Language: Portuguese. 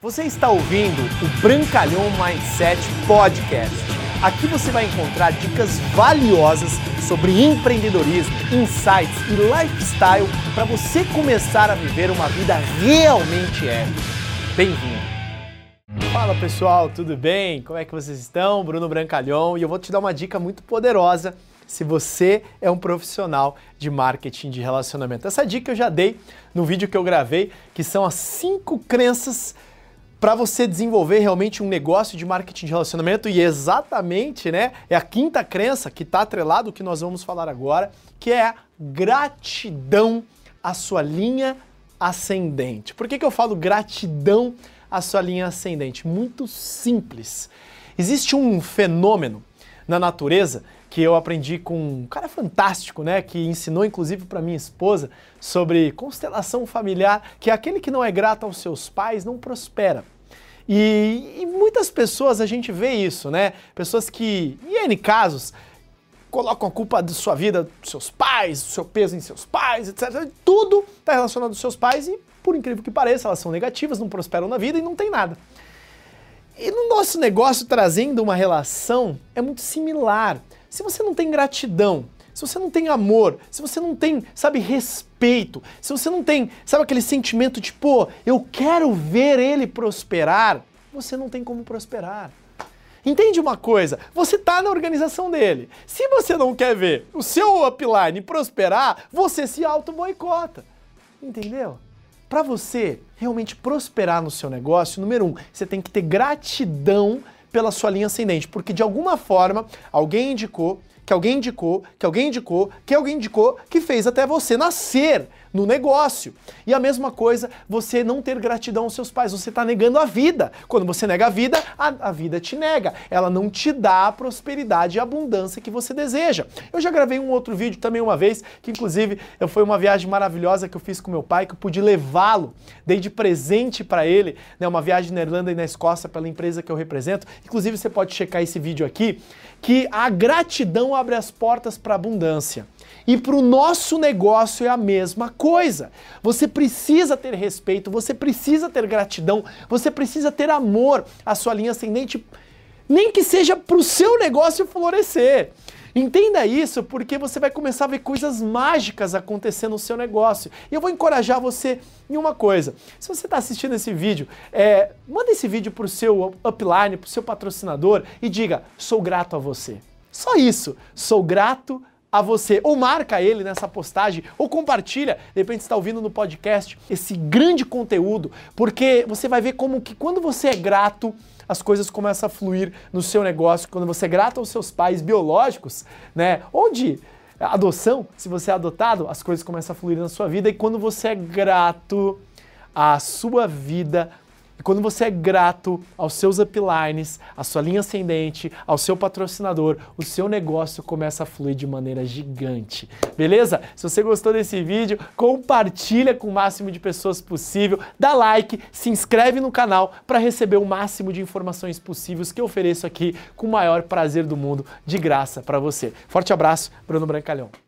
Você está ouvindo o Brancalhão Mindset Podcast. Aqui você vai encontrar dicas valiosas sobre empreendedorismo, insights e lifestyle para você começar a viver uma vida realmente épica. Bem-vindo! Fala pessoal, tudo bem? Como é que vocês estão? Bruno Brancalhão e eu vou te dar uma dica muito poderosa se você é um profissional de marketing de relacionamento. Essa dica eu já dei no vídeo que eu gravei, que são as cinco crenças para você desenvolver realmente um negócio de marketing de relacionamento e exatamente, né, é a quinta crença que está atrelado o que nós vamos falar agora, que é gratidão à sua linha ascendente. Por que, que eu falo gratidão à sua linha ascendente? Muito simples. Existe um fenômeno na natureza que eu aprendi com um cara fantástico, né, que ensinou inclusive para minha esposa sobre constelação familiar, que é aquele que não é grato aos seus pais não prospera. E, e muitas pessoas a gente vê isso, né? Pessoas que, em N casos, colocam a culpa da sua vida dos seus pais, do seu peso em seus pais, etc. Tudo está relacionado aos seus pais e, por incrível que pareça, elas são negativas, não prosperam na vida e não tem nada. E no nosso negócio, trazendo uma relação, é muito similar. Se você não tem gratidão, se você não tem amor, se você não tem, sabe, respeito, se você não tem, sabe, aquele sentimento de, pô, eu quero ver ele prosperar, você não tem como prosperar. Entende uma coisa? Você está na organização dele. Se você não quer ver o seu upline prosperar, você se auto-boicota. Entendeu? Para você realmente prosperar no seu negócio, número um, você tem que ter gratidão pela sua linha ascendente, porque de alguma forma alguém indicou, que alguém indicou, que alguém indicou, que alguém indicou, que fez até você nascer no negócio. E a mesma coisa, você não ter gratidão aos seus pais, você está negando a vida. Quando você nega a vida, a, a, vida te nega. Ela não te dá a prosperidade e a abundância que você deseja. Eu já gravei um outro vídeo também uma vez, que inclusive foi uma viagem maravilhosa que eu fiz com meu pai, que eu pude levá-lo, dei de presente para ele, né, uma viagem na Irlanda e na Escócia pela empresa que eu represento. Inclusive você pode checar esse vídeo aqui, que a gratidão abre as portas para abundância. E para o nosso negócio é a mesma coisa. Você precisa ter respeito, você precisa ter gratidão, você precisa ter amor à sua linha ascendente, nem que seja para o seu negócio florescer. Entenda isso porque você vai começar a ver coisas mágicas acontecer no seu negócio. E eu vou encorajar você em uma coisa. Se você está assistindo esse vídeo, é, manda esse vídeo para o seu upline, para o seu patrocinador e diga: sou grato a você. Só isso. Sou grato a você, ou marca ele nessa postagem, ou compartilha, de repente está ouvindo no podcast esse grande conteúdo, porque você vai ver como que quando você é grato, as coisas começam a fluir no seu negócio, quando você é grato aos seus pais biológicos, né, ou de adoção, se você é adotado, as coisas começam a fluir na sua vida, e quando você é grato, a sua vida e quando você é grato aos seus uplines, à sua linha ascendente, ao seu patrocinador, o seu negócio começa a fluir de maneira gigante. Beleza? Se você gostou desse vídeo, compartilha com o máximo de pessoas possível, dá like, se inscreve no canal para receber o máximo de informações possíveis que eu ofereço aqui com o maior prazer do mundo, de graça para você. Forte abraço, Bruno Brancalhão.